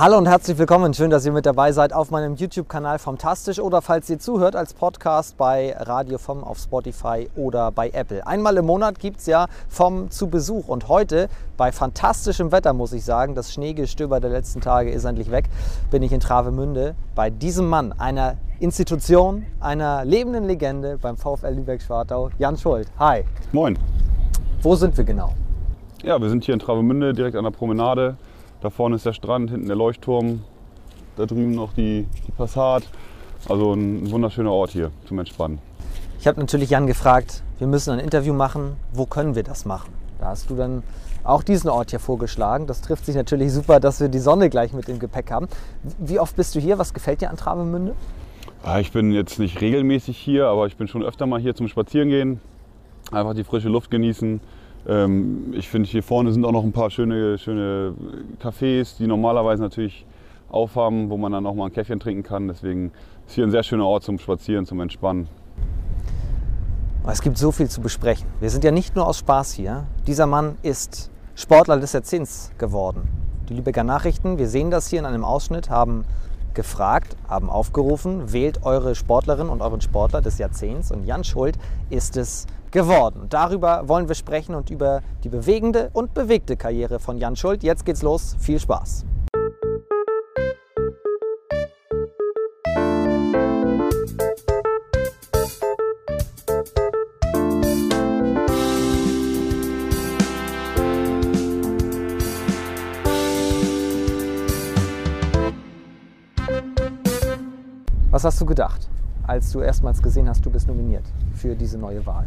Hallo und herzlich willkommen. Schön, dass ihr mit dabei seid auf meinem YouTube-Kanal Fantastisch oder falls ihr zuhört als Podcast bei Radio vom auf Spotify oder bei Apple. Einmal im Monat gibt es ja vom zu Besuch und heute bei fantastischem Wetter muss ich sagen, das Schneegestöber der letzten Tage ist endlich weg, bin ich in Travemünde bei diesem Mann, einer Institution, einer lebenden Legende beim VfL Lübeck-Schwartau, Jan Schuld. Hi. Moin. Wo sind wir genau? Ja, wir sind hier in Travemünde, direkt an der Promenade. Da vorne ist der Strand, hinten der Leuchtturm, da drüben noch die, die Passat. Also ein wunderschöner Ort hier zum Entspannen. Ich habe natürlich Jan gefragt, wir müssen ein Interview machen, wo können wir das machen? Da hast du dann auch diesen Ort hier vorgeschlagen. Das trifft sich natürlich super, dass wir die Sonne gleich mit im Gepäck haben. Wie oft bist du hier? Was gefällt dir an Travemünde? Ja, ich bin jetzt nicht regelmäßig hier, aber ich bin schon öfter mal hier zum Spazierengehen. Einfach die frische Luft genießen, ähm, ich finde, hier vorne sind auch noch ein paar schöne, schöne Cafés, die normalerweise natürlich aufhaben, wo man dann auch mal ein Käffchen trinken kann. Deswegen ist hier ein sehr schöner Ort zum Spazieren, zum Entspannen. Es gibt so viel zu besprechen. Wir sind ja nicht nur aus Spaß hier. Dieser Mann ist Sportler des Jahrzehnts geworden. Die Lübecker Nachrichten, wir sehen das hier in einem Ausschnitt, haben gefragt, haben aufgerufen, wählt eure Sportlerin und euren Sportler des Jahrzehnts. Und Jan Schuld ist es geworden. Darüber wollen wir sprechen und über die bewegende und bewegte Karriere von Jan Schuld. Jetzt geht's los. Viel Spaß. Was hast du gedacht, als du erstmals gesehen hast, du bist nominiert für diese neue Wahl?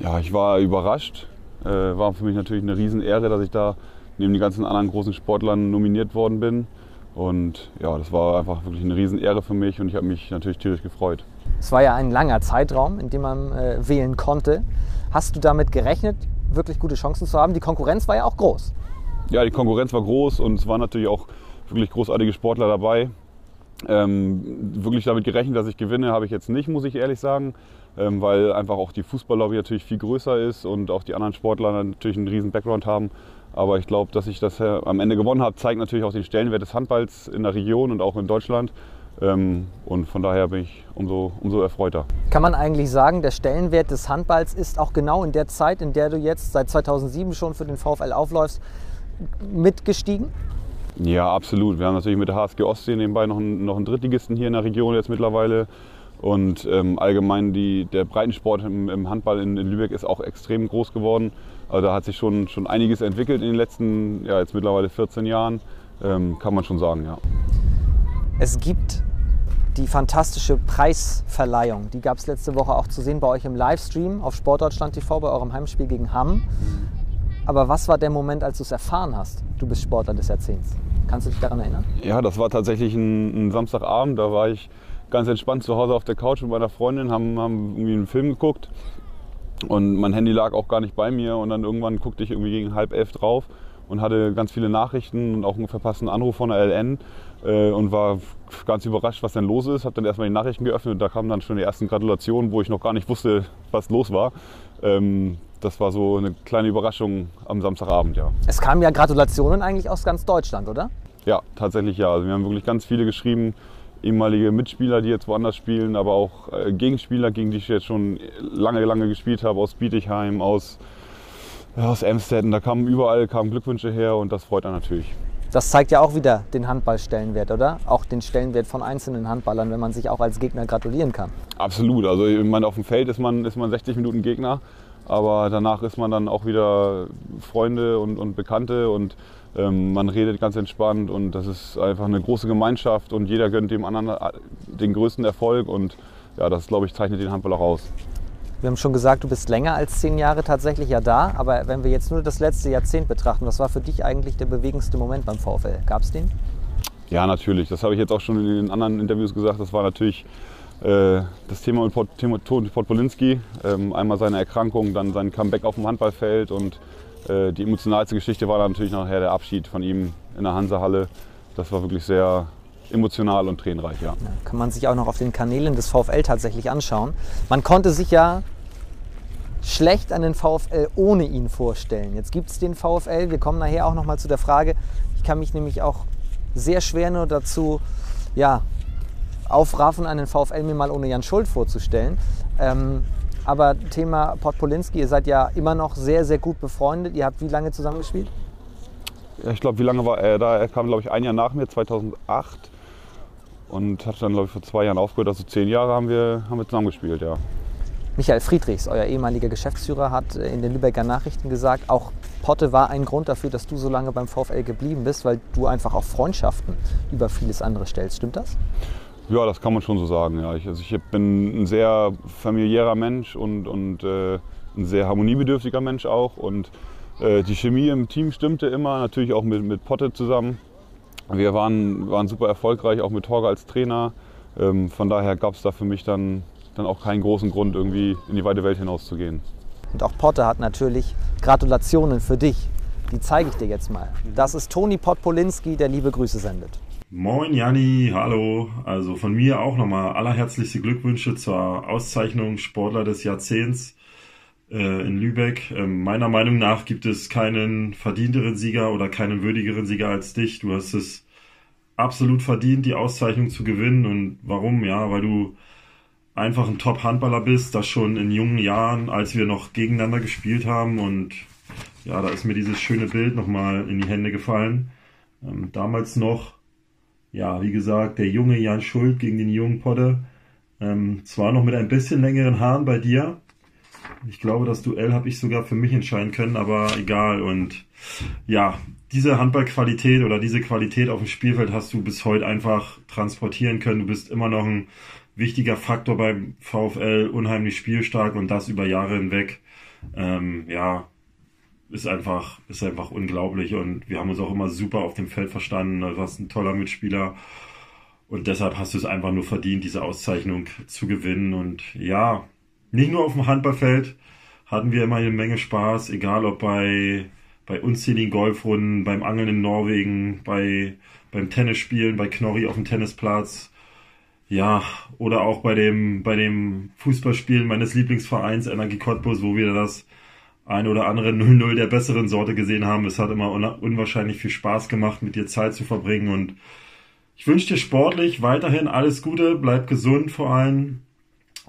Ja, ich war überrascht. Äh, war für mich natürlich eine Riesenehre, dass ich da neben den ganzen anderen großen Sportlern nominiert worden bin. Und ja, das war einfach wirklich eine Riesenehre für mich und ich habe mich natürlich tierisch gefreut. Es war ja ein langer Zeitraum, in dem man äh, wählen konnte. Hast du damit gerechnet, wirklich gute Chancen zu haben? Die Konkurrenz war ja auch groß. Ja, die Konkurrenz war groß und es waren natürlich auch wirklich großartige Sportler dabei. Ähm, wirklich damit gerechnet, dass ich gewinne, habe ich jetzt nicht, muss ich ehrlich sagen, weil einfach auch die Fußballlobby natürlich viel größer ist und auch die anderen Sportler natürlich einen riesen Background haben. Aber ich glaube, dass ich das am Ende gewonnen habe, zeigt natürlich auch den Stellenwert des Handballs in der Region und auch in Deutschland. Ähm, und von daher bin ich umso, umso erfreuter. Kann man eigentlich sagen, der Stellenwert des Handballs ist auch genau in der Zeit, in der du jetzt seit 2007 schon für den VfL aufläufst, mitgestiegen? Ja, absolut. Wir haben natürlich mit der HSG Ostsee nebenbei noch einen, noch einen Drittligisten hier in der Region jetzt mittlerweile. Und ähm, allgemein die, der Breitensport im, im Handball in, in, Lübeck ist auch extrem groß geworden. Also da hat sich schon, schon einiges entwickelt in den letzten, ja, jetzt mittlerweile 14 Jahren, ähm, kann man schon sagen, ja. Es gibt die fantastische Preisverleihung. Die gab es letzte Woche auch zu sehen bei euch im Livestream auf Sportdeutschland TV bei eurem Heimspiel gegen Hamm. Aber was war der Moment, als du es erfahren hast? Du bist Sportler des Jahrzehnts. Kannst du dich daran erinnern? Ja, das war tatsächlich ein, ein Samstagabend. Da war ich ganz entspannt zu Hause auf der Couch mit meiner Freundin, haben, haben irgendwie einen Film geguckt. Und mein Handy lag auch gar nicht bei mir. Und dann irgendwann guckte ich irgendwie gegen halb elf drauf und hatte ganz viele Nachrichten und auch einen verpassten Anruf von der LN äh, und war ganz überrascht, was denn los ist. Habe dann erstmal die Nachrichten geöffnet und da kamen dann schon die ersten Gratulationen, wo ich noch gar nicht wusste, was los war. Ähm, das war so eine kleine Überraschung am Samstagabend, ja. Es kamen ja Gratulationen eigentlich aus ganz Deutschland, oder? Ja, tatsächlich ja. Also wir haben wirklich ganz viele geschrieben, ehemalige Mitspieler, die jetzt woanders spielen, aber auch äh, Gegenspieler, gegen die ich jetzt schon lange, lange gespielt habe, aus Bietigheim, aus, ja, aus Emstetten. Da kamen überall kamen Glückwünsche her und das freut einen natürlich. Das zeigt ja auch wieder den Handballstellenwert, oder? Auch den Stellenwert von einzelnen Handballern, wenn man sich auch als Gegner gratulieren kann. Absolut. Also ich meine, auf dem Feld ist man, ist man 60 Minuten Gegner, aber danach ist man dann auch wieder Freunde und, und Bekannte und man redet ganz entspannt und das ist einfach eine große Gemeinschaft und jeder gönnt dem anderen äh, den größten Erfolg und ja, das glaube ich zeichnet den Handball auch aus. Wir haben schon gesagt, du bist länger als zehn Jahre tatsächlich ja da, aber wenn wir jetzt nur das letzte Jahrzehnt betrachten, was war für dich eigentlich der bewegendste Moment beim VfL? Gab es den? Ja, natürlich. Das habe ich jetzt auch schon in den anderen Interviews gesagt. Das war natürlich äh, das Thema mit Toni Podpolinski. Ähm, einmal seine Erkrankung, dann sein Comeback auf dem Handballfeld und äh, die emotionalste Geschichte war dann natürlich nachher der Abschied von ihm in der Hansahalle. Das war wirklich sehr emotional und tränenreich, ja. ja. Kann man sich auch noch auf den Kanälen des VfL tatsächlich anschauen. Man konnte sich ja schlecht einen VfL ohne ihn vorstellen. Jetzt gibt es den VfL. Wir kommen nachher auch noch mal zu der Frage. Ich kann mich nämlich auch sehr schwer nur dazu ja, aufraffen, einen VfL mir mal ohne Jan Schuld vorzustellen. Ähm, aber Thema Podpolinski, ihr seid ja immer noch sehr, sehr gut befreundet. Ihr habt wie lange zusammengespielt? Ja, ich glaube, wie lange war er da? Er kam, glaube ich, ein Jahr nach mir, 2008. Und hat dann, glaube ich, vor zwei Jahren aufgehört. Also zehn Jahre haben wir, haben wir zusammengespielt, ja. Michael Friedrichs, euer ehemaliger Geschäftsführer, hat in den Lübecker Nachrichten gesagt, auch Potte war ein Grund dafür, dass du so lange beim VfL geblieben bist, weil du einfach auch Freundschaften über vieles andere stellst. Stimmt das? Ja, das kann man schon so sagen. Ja. Ich, also ich bin ein sehr familiärer Mensch und, und äh, ein sehr harmoniebedürftiger Mensch auch. Und äh, die Chemie im Team stimmte immer, natürlich auch mit, mit Potte zusammen. Wir waren, waren super erfolgreich, auch mit Torge als Trainer. Ähm, von daher gab es da für mich dann dann auch keinen großen Grund, irgendwie in die weite Welt hinauszugehen. Und auch Potter hat natürlich Gratulationen für dich. Die zeige ich dir jetzt mal. Das ist Toni Podpolinski, der liebe Grüße sendet. Moin Janni, hallo. Also von mir auch nochmal allerherzlichste Glückwünsche zur Auszeichnung Sportler des Jahrzehnts äh, in Lübeck. Ähm, meiner Meinung nach gibt es keinen verdienteren Sieger oder keinen würdigeren Sieger als dich. Du hast es absolut verdient, die Auszeichnung zu gewinnen. Und warum? Ja, weil du einfach ein Top-Handballer bist, das schon in jungen Jahren, als wir noch gegeneinander gespielt haben. Und ja, da ist mir dieses schöne Bild nochmal in die Hände gefallen. Ähm, damals noch, ja, wie gesagt, der junge Jan Schuld gegen den jungen Podde. Ähm, zwar noch mit ein bisschen längeren Haaren bei dir. Ich glaube, das Duell habe ich sogar für mich entscheiden können, aber egal. Und ja, diese Handballqualität oder diese Qualität auf dem Spielfeld hast du bis heute einfach transportieren können. Du bist immer noch ein wichtiger Faktor beim VfL, unheimlich spielstark und das über Jahre hinweg. Ähm, ja, ist einfach, ist einfach unglaublich und wir haben uns auch immer super auf dem Feld verstanden. Du warst ein toller Mitspieler und deshalb hast du es einfach nur verdient, diese Auszeichnung zu gewinnen. Und ja, nicht nur auf dem Handballfeld hatten wir immer eine Menge Spaß, egal ob bei, bei unzähligen Golfrunden, beim Angeln in Norwegen, bei, beim Tennisspielen, bei Knorri auf dem Tennisplatz ja, oder auch bei dem, bei dem Fußballspielen meines Lieblingsvereins Energie Cottbus, wo wir das ein oder andere 0-0 der besseren Sorte gesehen haben. Es hat immer unwahrscheinlich viel Spaß gemacht, mit dir Zeit zu verbringen und ich wünsche dir sportlich weiterhin alles Gute, bleib gesund vor allem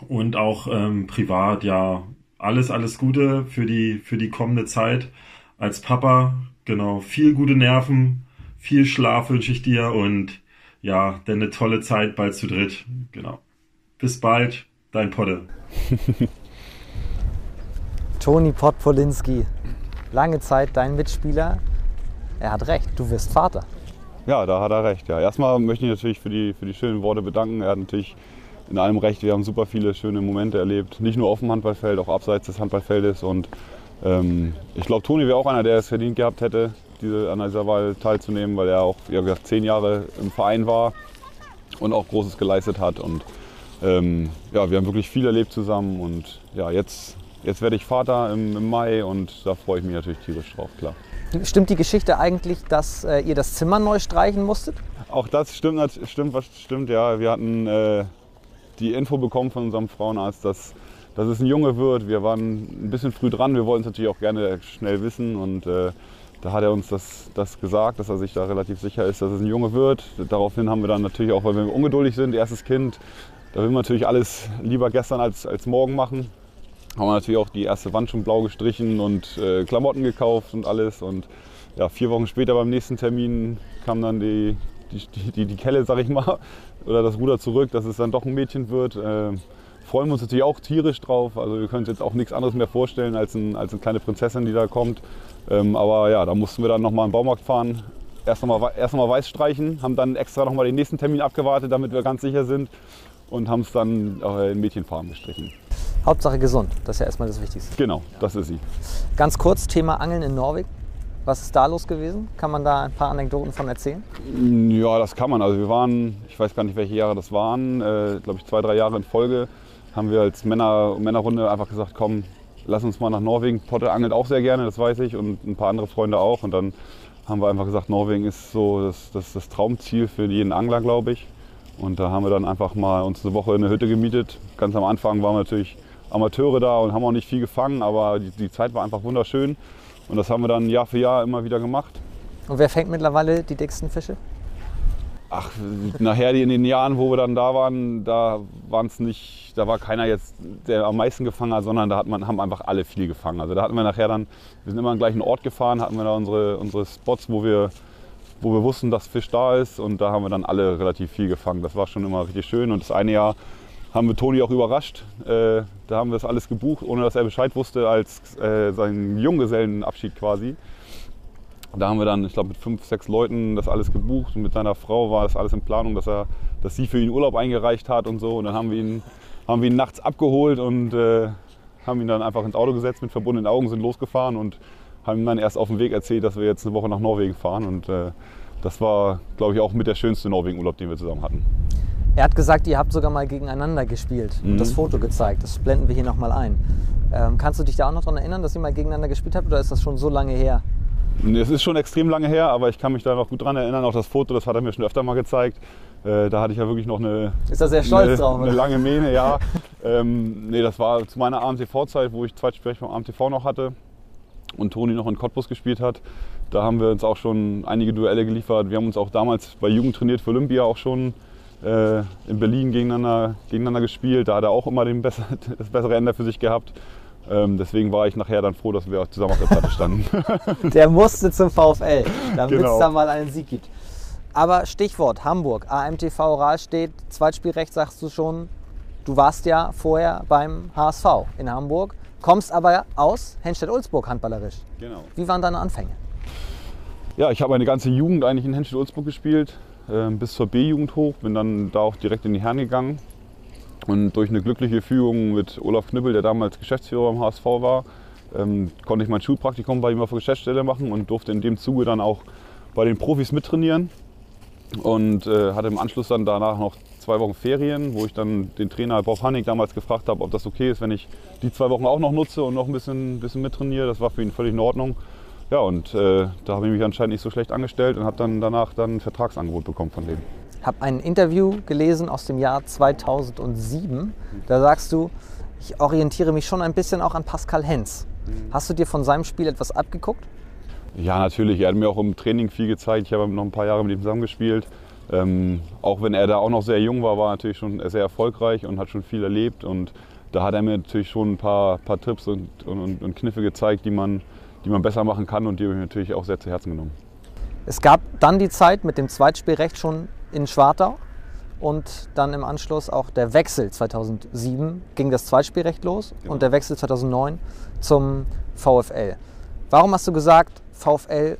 und auch ähm, privat, ja, alles, alles Gute für die, für die kommende Zeit als Papa. Genau, viel gute Nerven, viel Schlaf wünsche ich dir und ja, denn eine tolle Zeit bald zu dritt. Genau. Bis bald, dein Podde. Toni Podpolinski, lange Zeit dein Mitspieler. Er hat recht, du wirst Vater. Ja, da hat er recht. Ja. Erstmal möchte ich natürlich für die, für die schönen Worte bedanken. Er hat natürlich in allem recht. Wir haben super viele schöne Momente erlebt. Nicht nur auf dem Handballfeld, auch abseits des Handballfeldes. Und ähm, ich glaube, Toni wäre auch einer, der es verdient gehabt hätte, diese, an dieser Wahl teilzunehmen, weil er auch wie gesagt, zehn Jahre im Verein war und auch Großes geleistet hat. Und ähm, ja, wir haben wirklich viel erlebt zusammen. Und ja, jetzt, jetzt werde ich Vater im, im Mai und da freue ich mich natürlich tierisch drauf, klar. Stimmt die Geschichte eigentlich, dass äh, ihr das Zimmer neu streichen musstet? Auch das stimmt, stimmt, was stimmt, ja. Wir hatten äh, die Info bekommen von unserem Frauenarzt, dass, dass es ein Junge wird. Wir waren ein bisschen früh dran. Wir wollten es natürlich auch gerne schnell wissen und äh, da hat er uns das, das gesagt, dass er sich da relativ sicher ist, dass es ein Junge wird. Daraufhin haben wir dann natürlich auch, weil wir ungeduldig sind, erstes Kind, da will man natürlich alles lieber gestern als, als morgen machen. Haben wir natürlich auch die erste Wand schon blau gestrichen und äh, Klamotten gekauft und alles. Und ja, vier Wochen später beim nächsten Termin kam dann die, die, die, die Kelle, sag ich mal, oder das Ruder zurück, dass es dann doch ein Mädchen wird. Äh, freuen wir uns natürlich auch tierisch drauf. Also wir können uns jetzt auch nichts anderes mehr vorstellen als, ein, als eine kleine Prinzessin, die da kommt. Ähm, aber ja, da mussten wir dann nochmal den Baumarkt fahren, erst nochmal erst noch weiß streichen, haben dann extra nochmal den nächsten Termin abgewartet, damit wir ganz sicher sind und haben es dann äh, in Mädchenfarben gestrichen. Hauptsache gesund, das ist ja erstmal das Wichtigste. Genau, das ist sie. Ganz kurz, Thema Angeln in Norwegen. Was ist da los gewesen? Kann man da ein paar Anekdoten von erzählen? Ja, das kann man. Also wir waren, ich weiß gar nicht, welche Jahre das waren, äh, glaube ich zwei, drei Jahre in Folge, haben wir als Männer, Männerrunde einfach gesagt, komm, lass uns mal nach Norwegen. Potte angelt auch sehr gerne, das weiß ich, und ein paar andere Freunde auch. Und dann haben wir einfach gesagt, Norwegen ist so das, das, das Traumziel für jeden Angler, glaube ich. Und da haben wir dann einfach mal uns eine Woche in eine Hütte gemietet. Ganz am Anfang waren wir natürlich Amateure da und haben auch nicht viel gefangen, aber die, die Zeit war einfach wunderschön. Und das haben wir dann Jahr für Jahr immer wieder gemacht. Und wer fängt mittlerweile die dicksten Fische? Ach, nachher in den Jahren, wo wir dann da waren, da waren es nicht, da war keiner jetzt, der am meisten gefangen hat, sondern da hat man, haben einfach alle viel gefangen. Also da hatten wir nachher dann, wir sind immer an den gleichen Ort gefahren, hatten wir da unsere, unsere Spots, wo wir, wo wir wussten, dass Fisch da ist und da haben wir dann alle relativ viel gefangen. Das war schon immer richtig schön und das eine Jahr haben wir Toni auch überrascht. Äh, da haben wir das alles gebucht, ohne dass er Bescheid wusste, als äh, sein Junggesellenabschied quasi. Da haben wir dann, ich glaube, mit fünf, sechs Leuten das alles gebucht und mit seiner Frau war das alles in Planung, dass, er, dass sie für ihn Urlaub eingereicht hat und so. Und dann haben wir ihn, haben wir ihn nachts abgeholt und äh, haben ihn dann einfach ins Auto gesetzt mit verbundenen Augen, sind losgefahren und haben ihm dann erst auf dem Weg erzählt, dass wir jetzt eine Woche nach Norwegen fahren. Und äh, das war, glaube ich, auch mit der schönste Norwegen-Urlaub, den wir zusammen hatten. Er hat gesagt, ihr habt sogar mal gegeneinander gespielt und Mhm. das Foto gezeigt. Das blenden wir hier nochmal ein. Ähm, kannst du dich da auch noch daran erinnern, dass ihr mal gegeneinander gespielt habt oder ist das schon so lange her? Es ist schon extrem lange her, aber ich kann mich da noch gut dran erinnern. Auch das Foto, das hat er mir schon öfter mal gezeigt. Äh, da hatte ich ja wirklich noch eine, Ist er sehr stolz eine, drauf? eine lange Mähne, ja. ähm, nee, das war zu meiner AMTV-Zeit, wo ich Zweitsprech beim AMTV noch hatte und Toni noch in Cottbus gespielt hat. Da haben wir uns auch schon einige Duelle geliefert. Wir haben uns auch damals bei Jugend trainiert für Olympia auch schon äh, in Berlin gegeneinander, gegeneinander gespielt. Da hat er auch immer den besser, das bessere Ende für sich gehabt. Ähm, deswegen war ich nachher dann froh, dass wir zusammen auf der Platte standen. Der musste zum VfL, damit Genau. es da mal einen Sieg gibt. Aber Stichwort Hamburg, AMTV Rahlstedt, Zweitspielrecht sagst du schon. Du warst ja vorher beim HSV in Hamburg, kommst aber aus Henstedt-Ulzburg handballerisch. genau. Wie waren deine Anfänge? Ja, ich habe meine ganze Jugend eigentlich in Henstedt-Ulzburg gespielt, ähm, bis zur B-Jugend hoch, bin dann da auch direkt in die Herren gegangen. Und durch eine glückliche Fügung mit Olaf Knüppel, der damals Geschäftsführer beim HSV war, ähm, konnte ich mein Schulpraktikum bei ihm auf der Geschäftsstelle machen und durfte in dem Zuge dann auch bei den Profis mittrainieren. Und äh, hatte im Anschluss dann danach noch zwei Wochen Ferien, wo ich dann den Trainer Bob Hannig damals gefragt habe, ob das okay ist, wenn ich die zwei Wochen auch noch nutze und noch ein bisschen, bisschen mittrainiere. Das war für ihn völlig in Ordnung. Ja, und äh, da habe ich mich anscheinend nicht so schlecht angestellt und habe dann danach dann ein Vertragsangebot bekommen von dem. Ich habe ein Interview gelesen aus dem Jahr 2007. Da sagst du, ich orientiere mich schon ein bisschen auch an Pascal Hens. Hast du dir von seinem Spiel etwas abgeguckt? Ja, natürlich. Er hat mir auch im Training viel gezeigt. Ich habe noch ein paar Jahre mit ihm zusammengespielt. Ähm, auch wenn er da auch noch sehr jung war, war er natürlich schon sehr erfolgreich und hat schon viel erlebt. Und da hat er mir natürlich schon ein paar, paar Tipps und, und, und Kniffe gezeigt, die man, die man besser machen kann und die habe ich natürlich auch sehr zu Herzen genommen. Es gab dann die Zeit mit dem Zweitspielrecht schon in Schwartau und dann im Anschluss auch der Wechsel 2007 ging das Zweitspielrecht los Genau. und der Wechsel 2009 zum VfL. Warum hast du gesagt, VfL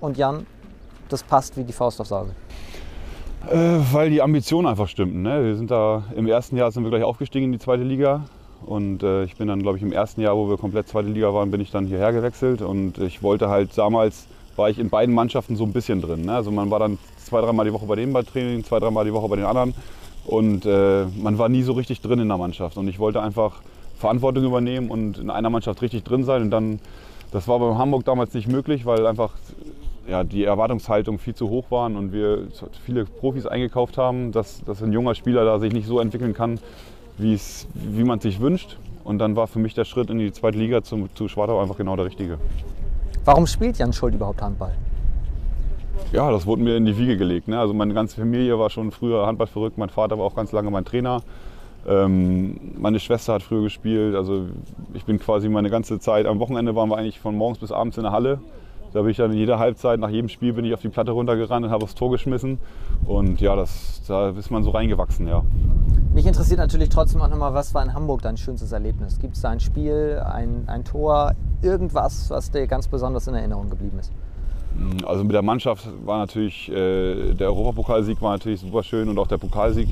und Jan, das passt wie die Faust aufs Auge? Äh, weil die Ambitionen einfach stimmten. Ne? Wir sind da im ersten Jahr sind wir gleich aufgestiegen in die zweite Liga. Und äh, ich bin dann, glaube ich, im ersten Jahr, wo wir komplett zweite Liga waren, bin ich dann hierher gewechselt. Und ich wollte halt damals, war ich in beiden Mannschaften so ein bisschen drin. Ne? Also man war dann zwei, dreimal die Woche bei dem bei Training, zwei, dreimal die Woche bei den anderen. Und äh, man war nie so richtig drin in der Mannschaft. Und ich wollte einfach Verantwortung übernehmen und in einer Mannschaft richtig drin sein. Und dann, das war bei Hamburg damals nicht möglich, weil einfach ja, die Erwartungshaltung viel zu hoch waren und wir viele Profis eingekauft haben, dass, dass ein junger Spieler da sich nicht so entwickeln kann, wie man sich wünscht. Und dann war für mich der Schritt in die zweite Liga zum, zu Schwartau einfach genau der richtige. Warum spielt Jan Schuld überhaupt Handball? Ja, das wurde mir in die Wiege gelegt. Ne? Also meine ganze Familie war schon früher Handball verrückt. Mein Vater war auch ganz lange mein Trainer. Ähm, meine Schwester hat früher gespielt. Also ich bin quasi meine ganze Zeit, am Wochenende waren wir eigentlich von morgens bis abends in der Halle. Da bin ich dann in jeder Halbzeit, nach jedem Spiel bin ich auf die Platte runtergerannt und habe aufs Tor geschmissen. Und ja, das, da ist man so reingewachsen, ja. Mich interessiert natürlich trotzdem auch nochmal, was war in Hamburg dein schönstes Erlebnis? Gibt es da ein Spiel, ein, ein Tor, irgendwas, was dir ganz besonders in Erinnerung geblieben ist? Also mit der Mannschaft war natürlich, äh, der Europapokalsieg war natürlich super schön und auch der Pokalsieg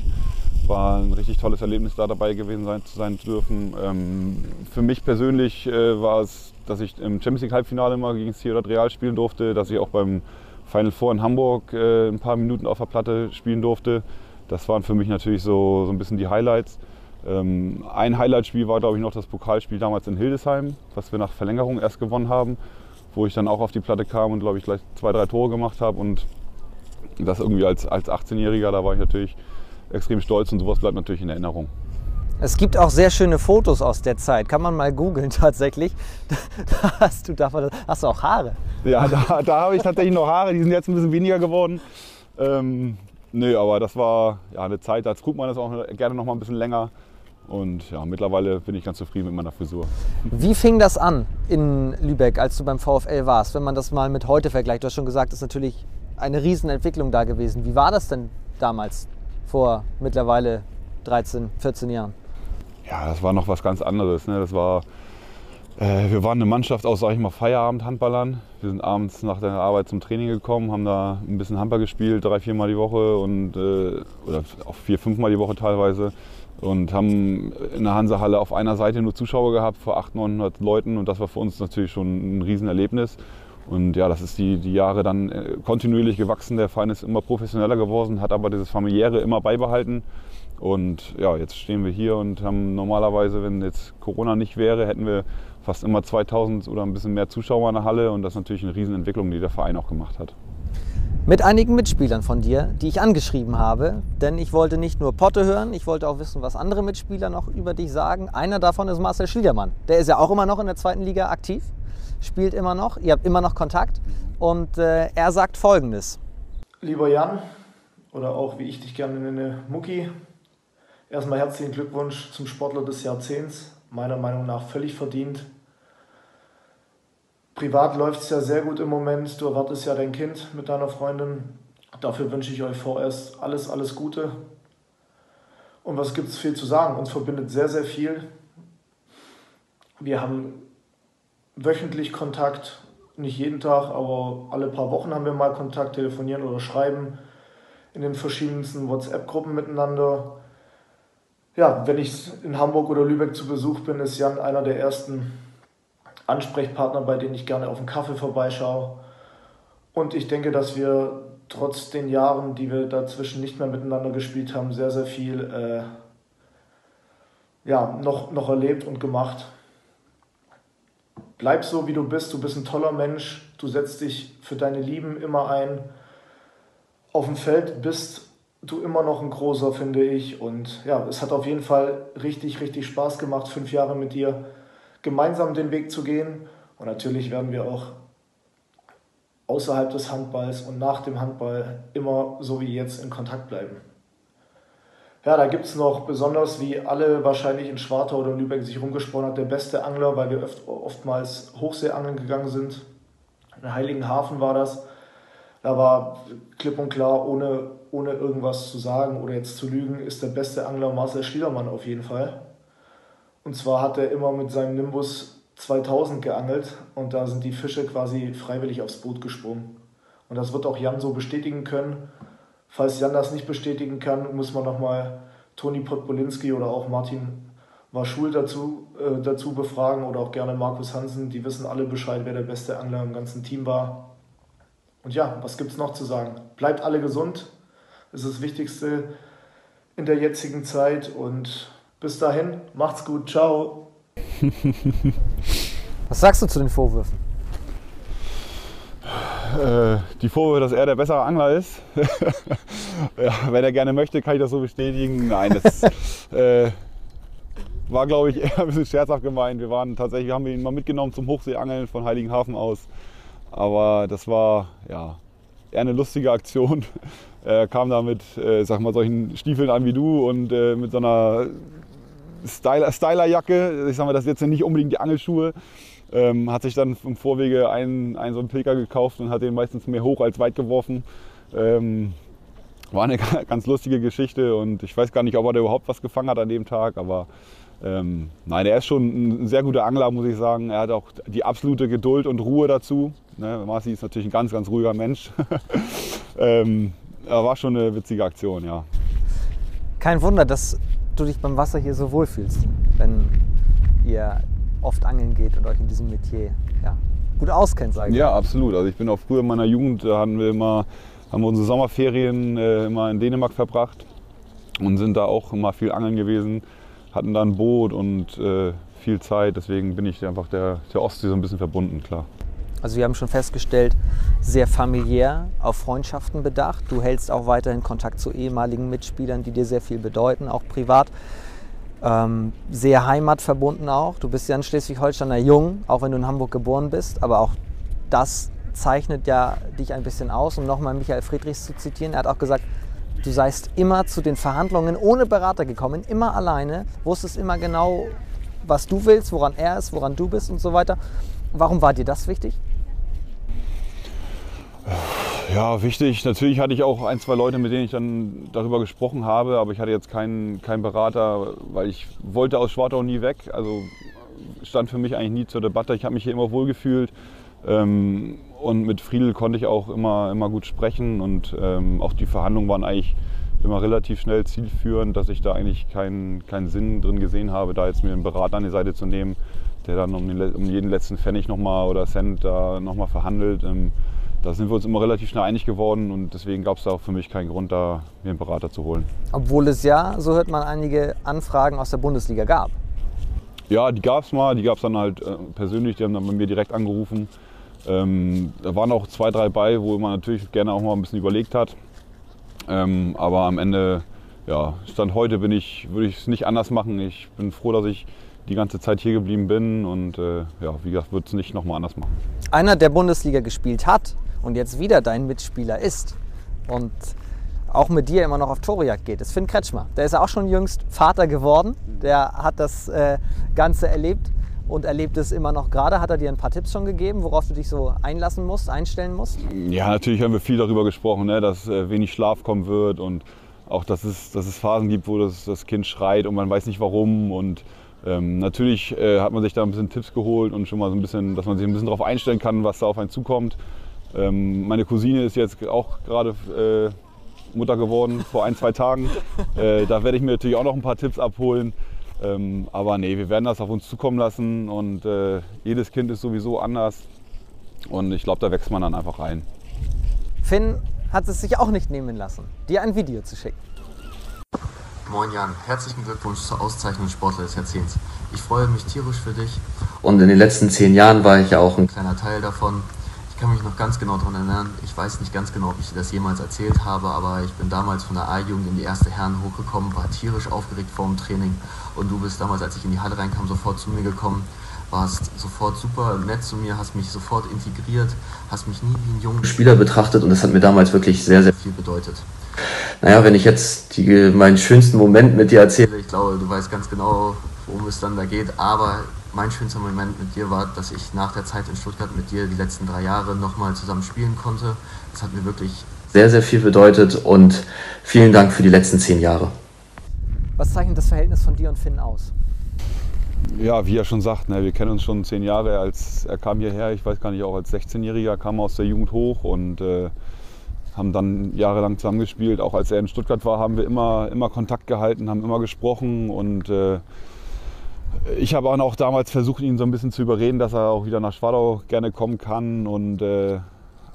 war ein richtig tolles Erlebnis, da dabei gewesen sein, zu sein dürfen. Ähm, für mich persönlich äh, war es, dass ich im Champions League Halbfinale mal gegen Ciudad Real spielen durfte, dass ich auch beim Final Four in Hamburg äh, ein paar Minuten auf der Platte spielen durfte. Das waren für mich natürlich so, so ein bisschen die Highlights. Ähm, ein Highlightspiel war, glaube ich, noch das Pokalspiel damals in Hildesheim, was wir nach Verlängerung erst gewonnen haben, wo ich dann auch auf die Platte kam und, glaube ich, gleich zwei, drei Tore gemacht habe. Und das irgendwie als, als 18-Jähriger, da war ich natürlich extrem stolz und sowas bleibt natürlich in Erinnerung. Es gibt auch sehr schöne Fotos aus der Zeit. Kann man mal googeln tatsächlich. Da hast du, davon, hast du auch Haare. Ja, da, da habe ich tatsächlich noch Haare, die sind jetzt ein bisschen weniger geworden. Ähm, nee, aber das war ja, eine Zeit, da guckt man das auch gerne noch mal ein bisschen länger. Und ja, mittlerweile bin ich ganz zufrieden mit meiner Frisur. Wie fing das an in Lübeck, als du beim VfL warst? Wenn man das mal mit heute vergleicht, du hast schon gesagt, ist natürlich eine Riesenentwicklung da gewesen. Wie war das denn damals, vor mittlerweile 13, 14 Jahren? Ja, das war noch was ganz anderes. Ne? Das war, äh, wir waren eine Mannschaft aus, sag ich mal, Feierabend-Handballern. Wir sind abends nach der Arbeit zum Training gekommen, haben da ein bisschen Handball gespielt, drei, viermal die Woche und, äh, oder auch vier, fünfmal die Woche teilweise und haben in der Hansehalle auf einer Seite nur Zuschauer gehabt vor 800, 900 Leuten und das war für uns natürlich schon ein Riesenerlebnis. Und ja, das ist die, die Jahre dann äh, kontinuierlich gewachsen. Der Verein ist immer professioneller geworden, hat aber dieses familiäre immer beibehalten. Und ja, jetzt stehen wir hier und haben normalerweise, wenn jetzt Corona nicht wäre, hätten wir fast immer 2000 oder ein bisschen mehr Zuschauer in der Halle. Und das ist natürlich eine Riesenentwicklung, die der Verein auch gemacht hat mit einigen Mitspielern von dir, die ich angeschrieben habe. Denn ich wollte nicht nur Potte hören, ich wollte auch wissen, was andere Mitspieler noch über dich sagen. Einer davon ist Marcel Schliedermann. Der ist ja auch immer noch in der zweiten Liga aktiv, spielt immer noch, ihr habt immer noch Kontakt. Und äh, er sagt folgendes. Lieber Jan, oder auch wie ich dich gerne nenne, Mucki, erstmal herzlichen Glückwunsch zum Sportler des Jahrzehnts. Meiner Meinung nach völlig verdient. Privat läuft es ja sehr gut im Moment. Du erwartest ja dein Kind mit deiner Freundin. Dafür wünsche ich euch vorerst alles, alles Gute. Und was gibt es viel zu sagen? Uns verbindet sehr, sehr viel. Wir haben wöchentlich Kontakt, nicht jeden Tag, aber alle paar Wochen haben wir mal Kontakt, telefonieren oder schreiben in den verschiedensten WhatsApp-Gruppen miteinander. Ja, wenn ich in Hamburg oder Lübeck zu Besuch bin, ist Jan einer der ersten Ansprechpartner, bei denen ich gerne auf einen Kaffee vorbeischaue. Und ich denke, dass wir trotz den Jahren, die wir dazwischen nicht mehr miteinander gespielt haben, sehr, sehr viel äh, ja, noch, noch erlebt und gemacht. Bleib so, wie du bist. Du bist ein toller Mensch. Du setzt dich für deine Lieben immer ein. Auf dem Feld bist du immer noch ein großer, finde ich. Und ja, es hat auf jeden Fall richtig, richtig Spaß gemacht, fünf Jahre mit dir gemeinsam den Weg zu gehen. Und natürlich werden wir auch außerhalb des Handballs und nach dem Handball immer so wie jetzt in Kontakt bleiben. Ja, da gibt es noch besonders, wie alle wahrscheinlich in Schwartau oder Lübeck sich rumgesprochen hat, der beste Angler, weil wir oft, oftmals Hochseeangeln gegangen sind. In Heiligenhafen war das. Da war klipp und klar, ohne, ohne irgendwas zu sagen oder jetzt zu lügen, ist der beste Angler Marcel Schliedermann auf jeden Fall. Und zwar hat er immer mit seinem Nimbus 2000 geangelt und da sind die Fische quasi freiwillig aufs Boot gesprungen. Und das wird auch Jan so bestätigen können. Falls Jan das nicht bestätigen kann, muss man nochmal Toni Podbolinski oder auch Martin Warschul dazu, äh, dazu befragen oder auch gerne Markus Hansen. Die wissen alle Bescheid, wer der beste Angler im ganzen Team war. Und ja, was gibt es noch zu sagen? Bleibt alle gesund, das ist das Wichtigste in der jetzigen Zeit und bis dahin, macht's gut, ciao. Was sagst du zu den Vorwürfen? Äh, die Vorwürfe, dass er der bessere Angler ist. ja, wenn er gerne möchte, kann ich das so bestätigen. Nein, das äh, war, glaube ich, eher ein bisschen scherzhaft gemeint. Wir waren tatsächlich, wir haben ihn mal mitgenommen zum Hochseeangeln von Heiligenhafen aus. Aber das war ja eher eine lustige Aktion. Er kam da mit, äh, sag mal, solchen Stiefeln an wie du und äh, mit so einer Styler, Stylerjacke. Ich sag mal, das ist jetzt nicht unbedingt die Angelschuhe. Ähm, hat sich dann im Vorwege einen, einen so einen Pilger gekauft und hat den meistens mehr hoch als weit geworfen. Ähm, war eine ganz lustige Geschichte und ich weiß gar nicht, ob er da überhaupt was gefangen hat an dem Tag, aber ähm, nein, er ist schon ein sehr guter Angler, muss ich sagen. Er hat auch die absolute Geduld und Ruhe dazu. Ne, Marci ist natürlich ein ganz, ganz ruhiger Mensch. ähm, war schon eine witzige Aktion, ja. Kein Wunder, dass du dich beim Wasser hier so wohlfühlst, wenn ihr oft angeln geht und euch in diesem Metier ja, gut auskennt, sage ich. Ja, absolut. Also ich bin auch früher in meiner Jugend, da hatten wir immer, haben wir unsere Sommerferien äh, immer in Dänemark verbracht und sind da auch immer viel angeln gewesen, hatten da ein Boot und äh, viel Zeit. Deswegen bin ich einfach der, der Ostsee so ein bisschen verbunden, klar. Also wir haben schon festgestellt, sehr familiär, auf Freundschaften bedacht. Du hältst auch weiterhin Kontakt zu ehemaligen Mitspielern, die dir sehr viel bedeuten, auch privat. Ähm, sehr heimatverbunden auch. Du bist ja ein Schleswig-Holsteiner Jung, auch wenn du in Hamburg geboren bist. Aber auch das zeichnet ja dich ein bisschen aus, um nochmal Michael Friedrichs zu zitieren. Er hat auch gesagt, du seist immer zu den Verhandlungen ohne Berater gekommen, immer alleine, wusstest immer genau, was du willst, woran er ist, woran du bist und so weiter. Warum war dir das wichtig? Ja, wichtig. Natürlich hatte ich auch ein, zwei Leute, mit denen ich dann darüber gesprochen habe, aber ich hatte jetzt keinen, keinen Berater, weil ich wollte aus Schwartau nie weg. Also stand für mich eigentlich nie zur Debatte. Ich habe mich hier immer wohlgefühlt. Ähm, und mit Friedel konnte ich auch immer, immer gut sprechen und ähm, auch die Verhandlungen waren eigentlich immer relativ schnell zielführend, dass ich da eigentlich keinen, keinen Sinn drin gesehen habe, da jetzt mir einen Berater an die Seite zu nehmen, der dann um, den, um jeden letzten Pfennig nochmal oder Cent da nochmal verhandelt. Ähm, da sind wir uns immer relativ schnell einig geworden und deswegen gab es da auch für mich keinen Grund, da mir einen Berater zu holen. Obwohl es ja, so hört man, einige Anfragen aus der Bundesliga gab. Ja, die gab es mal, die gab es dann halt äh, persönlich, die haben dann bei mir direkt angerufen. Ähm, da waren auch zwei, drei bei, wo man natürlich gerne auch mal ein bisschen überlegt hat. Ähm, aber am Ende, ja, Stand heute bin ich, würde ich es nicht anders machen. Ich bin froh, dass ich die ganze Zeit hier geblieben bin und äh, ja, wie gesagt, würde es nicht nochmal anders machen. Einer, der Bundesliga gespielt hat und jetzt wieder dein Mitspieler ist und auch mit dir immer noch auf Torejagd geht, ist Finn Kretschmer. Der ist auch schon jüngst Vater geworden. Der hat das äh, Ganze erlebt und erlebt es immer noch gerade. Hat er dir ein paar Tipps schon gegeben, worauf du dich so einlassen musst, einstellen musst? Ja, natürlich haben wir viel darüber gesprochen, ne, dass äh, wenig Schlaf kommen wird und auch, dass es, dass es Phasen gibt, wo das, das Kind schreit und man weiß nicht warum. Und ähm, natürlich äh, hat man sich da ein bisschen Tipps geholt und schon mal so ein bisschen, dass man sich ein bisschen darauf einstellen kann, was da auf einen zukommt. Ähm, meine Cousine ist jetzt auch gerade äh, Mutter geworden vor ein, zwei Tagen. Äh, da werde ich mir natürlich auch noch ein paar Tipps abholen. Ähm, aber nee, wir werden das auf uns zukommen lassen und äh, jedes Kind ist sowieso anders. Und ich glaube, da wächst man dann einfach rein. Finn hat es sich auch nicht nehmen lassen, dir ein Video zu schicken. Moin Jan, herzlichen Glückwunsch zur Auszeichnung Sportler des Jahrzehnts. Ich freue mich tierisch für dich. Und in den letzten zehn Jahren war ich ja auch ein kleiner Teil davon. Ich kann mich noch ganz genau daran erinnern. Ich weiß nicht ganz genau, ob ich dir das jemals erzählt habe, aber ich bin damals von der A-Jugend in die erste Herren hochgekommen, war tierisch aufgeregt vor dem Training. Und du bist damals, als ich in die Halle reinkam, sofort zu mir gekommen, warst sofort super nett zu mir, hast mich sofort integriert, hast mich nie wie einen jungen Spieler betrachtet und das hat mir damals wirklich sehr, sehr viel bedeutet. Naja, wenn ich jetzt die, meinen schönsten Moment mit dir erzähle, ich glaube, du weißt ganz genau, worum es dann da geht, aber mein schönster Moment mit dir war, dass ich nach der Zeit in Stuttgart mit dir die letzten drei Jahre nochmal zusammen spielen konnte. Das hat mir wirklich sehr, sehr viel bedeutet und vielen Dank für die letzten zehn Jahre. Was zeichnet das Verhältnis von dir und Finn aus? Ja, wie er schon sagt, ne, wir kennen uns schon zehn Jahre. Als er kam hierher, ich weiß gar nicht, auch als 16-Jähriger, kam aus der Jugend hoch und äh, haben dann jahrelang zusammengespielt. Auch als er in Stuttgart war, haben wir immer, immer Kontakt gehalten, haben immer gesprochen und äh, ich habe auch damals versucht, ihn so ein bisschen zu überreden, dass er auch wieder nach Schwadau gerne kommen kann. Und äh,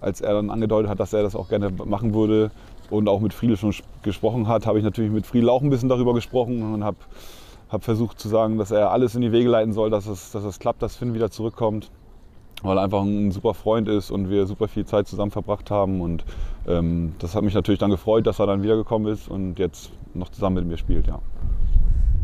als er dann angedeutet hat, dass er das auch gerne machen würde und auch mit Friedel schon gesprochen hat, habe ich natürlich mit Friedel auch ein bisschen darüber gesprochen und habe hab versucht zu sagen, dass er alles in die Wege leiten soll, dass es, dass es klappt, dass Finn wieder zurückkommt. Weil er einfach ein super Freund ist und wir super viel Zeit zusammen verbracht haben. Und ähm, das hat mich natürlich dann gefreut, dass er dann wiedergekommen ist und jetzt noch zusammen mit mir spielt. Ja.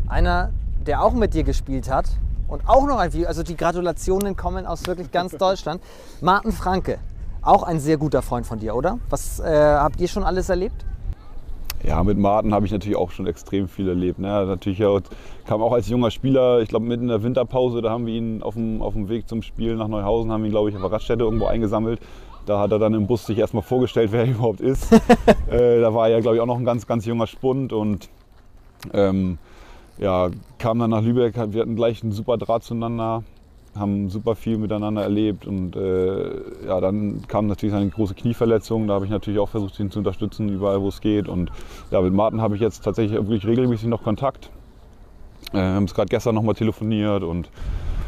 Einer der auch mit dir gespielt hat und auch noch ein Video, also die Gratulationen kommen aus wirklich ganz Deutschland. Martin Franke, auch ein sehr guter Freund von dir, oder? Was äh, habt ihr schon alles erlebt? Ja, mit Martin habe ich natürlich auch schon extrem viel erlebt. Ne? Natürlich auch, kam auch als junger Spieler, ich glaube mitten in der Winterpause, da haben wir ihn auf dem, auf dem Weg zum Spiel nach Neuhausen, haben wir ihn, glaube ich, auf der Raststätte irgendwo eingesammelt. Da hat er dann im Bus sich erstmal vorgestellt, wer er überhaupt ist. äh, da war er, glaube ich, auch noch ein ganz, ganz junger Spund und ähm, ja, kam dann nach Lübeck, wir hatten gleich einen super Draht zueinander, haben super viel miteinander erlebt und äh, ja, dann kam natürlich seine große Knieverletzung. Da habe ich natürlich auch versucht, ihn zu unterstützen, überall wo es geht. Und ja, mit Martin habe ich jetzt tatsächlich wirklich regelmäßig noch Kontakt. Äh, haben es gerade gestern nochmal telefoniert und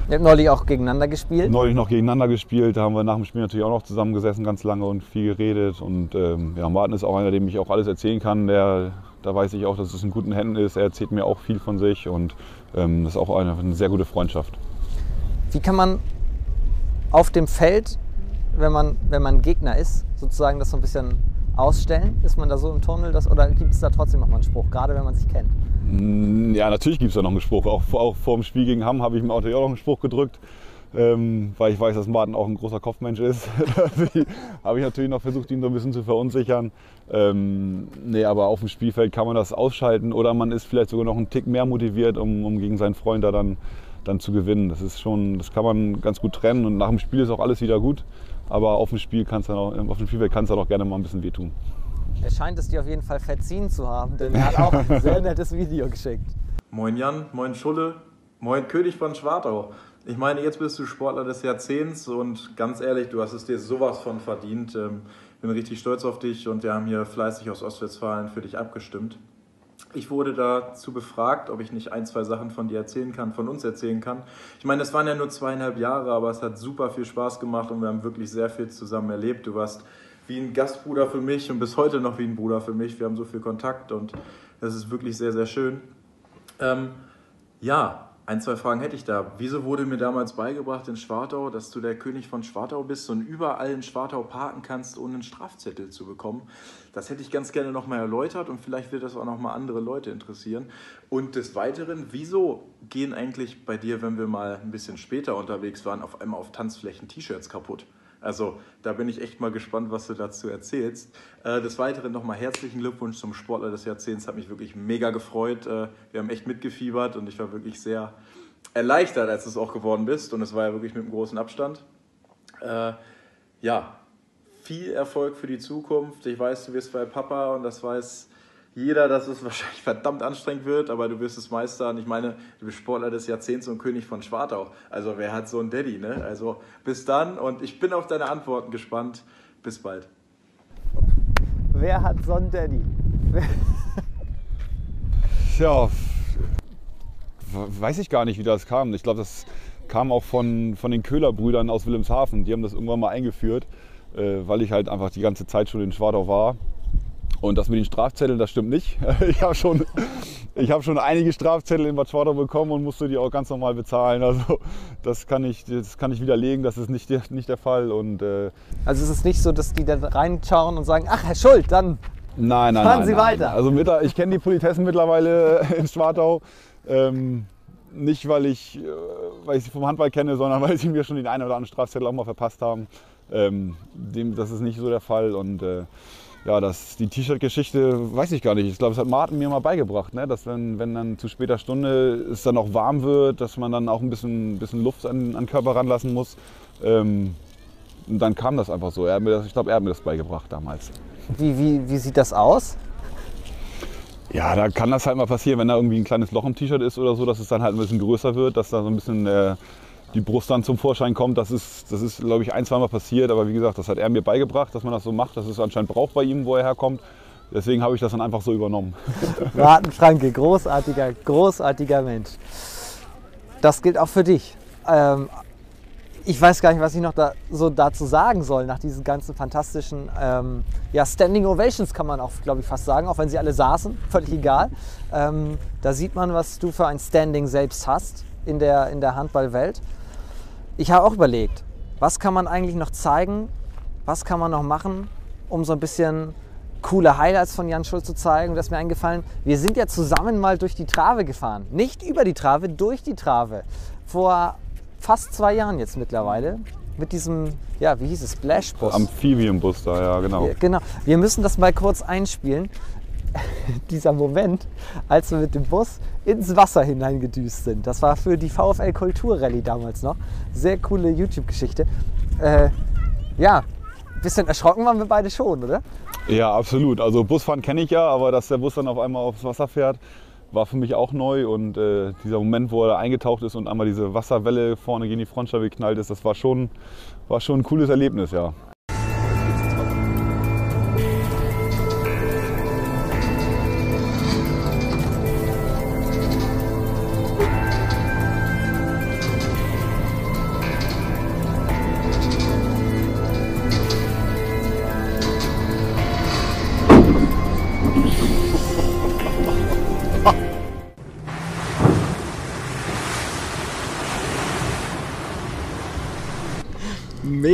Ihr habt neulich auch gegeneinander gespielt? Neulich noch gegeneinander gespielt. Da haben wir nach dem Spiel natürlich auch noch zusammengesessen, ganz lange und viel geredet. Und ähm, ja, Martin ist auch einer, dem ich auch alles erzählen kann. Der, da weiß ich auch, dass es in guten Händen ist. Er erzählt mir auch viel von sich und ähm, das ist auch eine, eine sehr gute Freundschaft. Wie kann man auf dem Feld, wenn man, wenn man Gegner ist, sozusagen das so ein bisschen ausstellen? Ist man da so im Tunnel das, oder gibt es da trotzdem noch mal einen Spruch, gerade wenn man sich kennt? Ja, natürlich gibt es da noch einen Spruch. Auch, auch vor dem Spiel gegen Hamm habe ich natürlich auch noch einen Spruch gedrückt. Ähm, weil ich weiß, dass Martin auch ein großer Kopfmensch ist. habe ich natürlich noch versucht, ihn so ein bisschen zu verunsichern. Ähm, nee, aber auf dem Spielfeld kann man das ausschalten oder man ist vielleicht sogar noch einen Tick mehr motiviert, um, um gegen seinen Freund da dann, dann zu gewinnen. Das ist schon, das kann man ganz gut trennen und nach dem Spiel ist auch alles wieder gut. Aber auf dem, Spiel kann's dann auch, auf dem Spielfeld kann es dann auch gerne mal ein bisschen wehtun. Er scheint es dir auf jeden Fall verziehen zu haben, denn er hat auch ein sehr nettes Video geschickt. Moin Jan, moin Schulle, moin König von Schwartau. Ich meine, jetzt bist du Sportler des Jahrzehnts und ganz ehrlich, du hast es dir sowas von verdient. Ähm, bin richtig stolz auf dich und wir haben hier fleißig aus Ostwestfalen für dich abgestimmt. Ich wurde dazu befragt, ob ich nicht ein, zwei Sachen von dir erzählen kann, von uns erzählen kann. Ich meine, es waren ja nur zweieinhalb Jahre, aber es hat super viel Spaß gemacht und wir haben wirklich sehr viel zusammen erlebt. Du warst wie ein Gastbruder für mich und bis heute noch wie ein Bruder für mich. Wir haben so viel Kontakt und das ist wirklich sehr, sehr schön. Ähm, ja, ein, zwei Fragen hätte ich da. Wieso wurde mir damals beigebracht in Schwartau, dass du der König von Schwartau bist und überall in Schwartau parken kannst, ohne einen Strafzettel zu bekommen? Das hätte ich ganz gerne nochmal erläutert und vielleicht wird das auch nochmal andere Leute interessieren. Und des Weiteren, wieso gehen eigentlich bei dir, wenn wir mal ein bisschen später unterwegs waren, auf einmal auf Tanzflächen T-Shirts kaputt? Also da bin ich echt mal gespannt, was du dazu erzählst. Äh, des Weiteren nochmal herzlichen Glückwunsch zum Sportler des Jahrzehnts. Hat mich wirklich mega gefreut. Äh, wir haben echt mitgefiebert und ich war wirklich sehr erleichtert, als du es auch geworden bist. Und es war ja wirklich mit einem großen Abstand. Äh, ja, viel Erfolg für die Zukunft. Ich weiß, du wirst bei Papa und das weiß jeder, dass es wahrscheinlich verdammt anstrengend wird, aber du wirst es meistern. Ich meine, du bist Sportler des Jahrzehnts und König von Schwartau. Also wer hat so einen Daddy, ne? Also bis dann und ich bin auf deine Antworten gespannt. Bis bald. Wer hat so einen Daddy? ja, weiß ich gar nicht, wie das kam. Ich glaube, das kam auch von, von den Köhler-Brüdern aus Wilhelmshaven. Die haben das irgendwann mal eingeführt, äh, weil ich halt einfach die ganze Zeit schon in Schwartau war und das mit den Strafzetteln, das stimmt nicht. Ich habe schon, hab schon einige Strafzettel in Bad Schwartau bekommen und musste die auch ganz normal bezahlen. Also das kann ich, das kann ich widerlegen, das ist nicht der, nicht der Fall. Und, äh also es ist nicht so, dass die da reinschauen und sagen, ach Herr Schuld, dann nein, nein, fahren nein, Sie nein. weiter. Also mit, ich kenne die Politessen mittlerweile in Schwartau. Ähm, nicht, weil ich, äh, weil ich sie vom Handball kenne, sondern weil sie mir schon den einen oder anderen Strafzettel auch mal verpasst haben. Ähm, dem, das ist nicht so der Fall. Und äh, ja, das, die T-Shirt-Geschichte weiß ich gar nicht. Ich glaube, das hat Martin mir mal beigebracht, ne? dass wenn, wenn dann zu später Stunde es dann auch warm wird, dass man dann auch ein bisschen, bisschen Luft an, an den Körper ranlassen muss. Ähm, und dann kam das einfach so. Er mir das, ich glaube, er hat mir das beigebracht damals. Wie, wie, wie sieht das aus? Ja, da kann das halt mal passieren, wenn da irgendwie ein kleines Loch im T-Shirt ist oder so, dass es dann halt ein bisschen größer wird, dass da so ein bisschen äh, die Brust dann zum Vorschein kommt. Das ist, das ist glaube ich, ein, zweimal passiert. Aber wie gesagt, das hat er mir beigebracht, dass man das so macht. Das ist anscheinend braucht bei ihm, wo er herkommt. Deswegen habe ich das dann einfach so übernommen. Martin Franke, großartiger, großartiger Mensch. Das gilt auch für dich. Ähm, ich weiß gar nicht, was ich noch da, so dazu sagen soll, nach diesen ganzen fantastischen ähm, ja, Standing Ovations kann man auch, glaube ich, fast sagen, auch wenn sie alle saßen, völlig egal. Ähm, da sieht man, was du für ein Standing selbst hast in der, in der Handballwelt ich habe auch überlegt, was kann man eigentlich noch zeigen, was kann man noch machen, um so ein bisschen coole Highlights von Jan Schulz zu zeigen. Und das ist mir eingefallen, wir sind ja zusammen mal durch die Trave gefahren. Nicht über die Trave, durch die Trave. Vor fast zwei Jahren jetzt mittlerweile. Mit diesem, ja, wie hieß es, Splashbus. Amphibienbus da, ja, genau. Ja, genau. Wir müssen das mal kurz einspielen. dieser Moment, als wir mit dem Bus ins Wasser hineingedüst sind. Das war für die VfL Kulturrallye damals noch. Sehr coole YouTube-Geschichte. Äh, ja, bisschen erschrocken waren wir beide schon, oder? Ja, absolut. Also Busfahren kenne ich ja, aber dass der Bus dann auf einmal aufs Wasser fährt, war für mich auch neu. Und äh, dieser Moment, wo er da eingetaucht ist und einmal diese Wasserwelle vorne gegen die Frontscheibe geknallt ist, das war schon, war schon ein cooles Erlebnis, ja.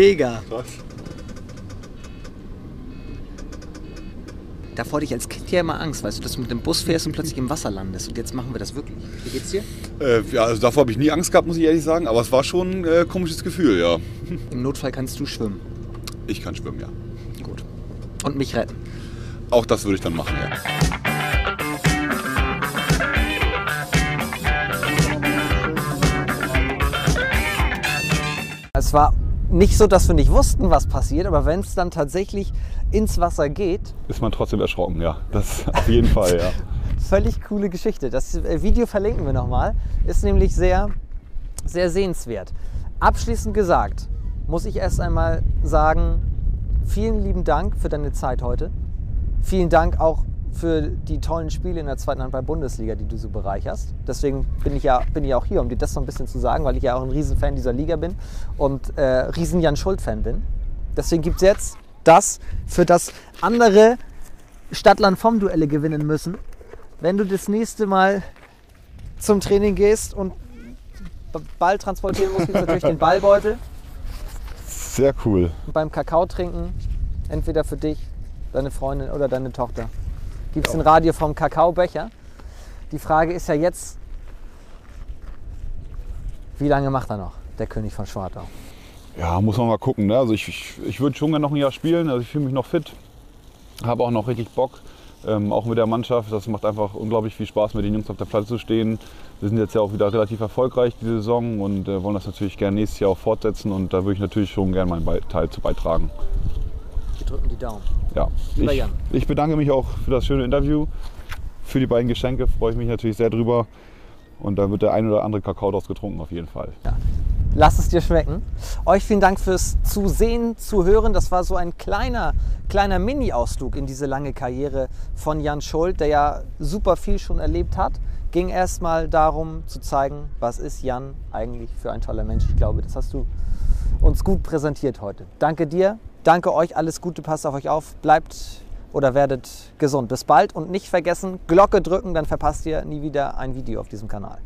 Mega. Davor dich als Kind hatte ja immer Angst, weißt du, dass du mit dem Bus fährst und plötzlich im Wasser landest. Und jetzt machen wir das wirklich. Wie geht's dir? Äh, ja, also davor habe ich nie Angst gehabt, muss ich ehrlich sagen. Aber es war schon ein äh, komisches Gefühl, ja. Im Notfall kannst du schwimmen. Ich kann schwimmen, ja. Gut. Und mich retten. Auch das würde ich dann machen, ja. Es war nicht so, dass wir nicht wussten, was passiert, aber wenn es dann tatsächlich ins Wasser geht, Ist man trotzdem erschrocken, ja. Das auf jeden Fall, ja. völlig coole Geschichte. Das äh, Video verlinken wir nochmal. Ist nämlich sehr, sehr sehenswert. Abschließend gesagt, muss ich erst einmal sagen, vielen lieben Dank für deine Zeit heute. Vielen Dank auch für die tollen Spiele in der zweiten Handball-Bundesliga, die du so bereicherst. Deswegen bin ich, ja, bin ich auch hier, um dir das so ein bisschen zu sagen, weil ich ja auch ein Riesenfan dieser Liga bin und äh, riesen Jan Schuld-Fan bin. Deswegen gibt es jetzt das, für das andere Stadtland vom Duelle gewinnen müssen. Wenn du das nächste Mal zum Training gehst und Ball transportieren musst, gibt es natürlich den Ballbeutel. Sehr cool. Und beim Kakao trinken, entweder für dich, deine Freundin oder deine Tochter, gibt es den Radio vom Kakaobecher. Die Frage ist ja jetzt, wie lange macht er noch, der König von Schwartau? Ja, muss man mal gucken. Ne? Also ich, ich, ich würde schon gerne noch ein Jahr spielen. Also ich fühle mich noch fit. Habe auch noch richtig Bock. Ähm, auch mit der Mannschaft. Das macht einfach unglaublich viel Spaß, mit den Jungs auf der Platte zu stehen. Wir sind jetzt ja auch wieder relativ erfolgreich diese Saison und äh, wollen das natürlich gerne nächstes Jahr auch fortsetzen. Und da würde ich natürlich schon gerne meinen Teil zu beitragen. Wir drücken die Daumen. Ja. Lieber Ich, Jan. ich bedanke mich auch für das schöne Interview. Für die beiden Geschenke freue ich mich natürlich sehr drüber. Und da wird der ein oder andere Kakao draus getrunken auf jeden Fall. Lass es dir schmecken. Euch vielen Dank fürs Zusehen, Zuhören. Das war so ein kleiner, kleiner Mini-Ausflug in diese lange Karriere von Jan Schuld, der ja super viel schon erlebt hat. Ging erstmal darum zu zeigen, was ist Jan eigentlich für ein toller Mensch. Ich glaube, das hast du uns gut präsentiert heute. Danke dir, danke euch, alles Gute, passt auf euch auf, bleibt oder werdet gesund. Bis bald und nicht vergessen, Glocke drücken, dann verpasst ihr nie wieder ein Video auf diesem Kanal.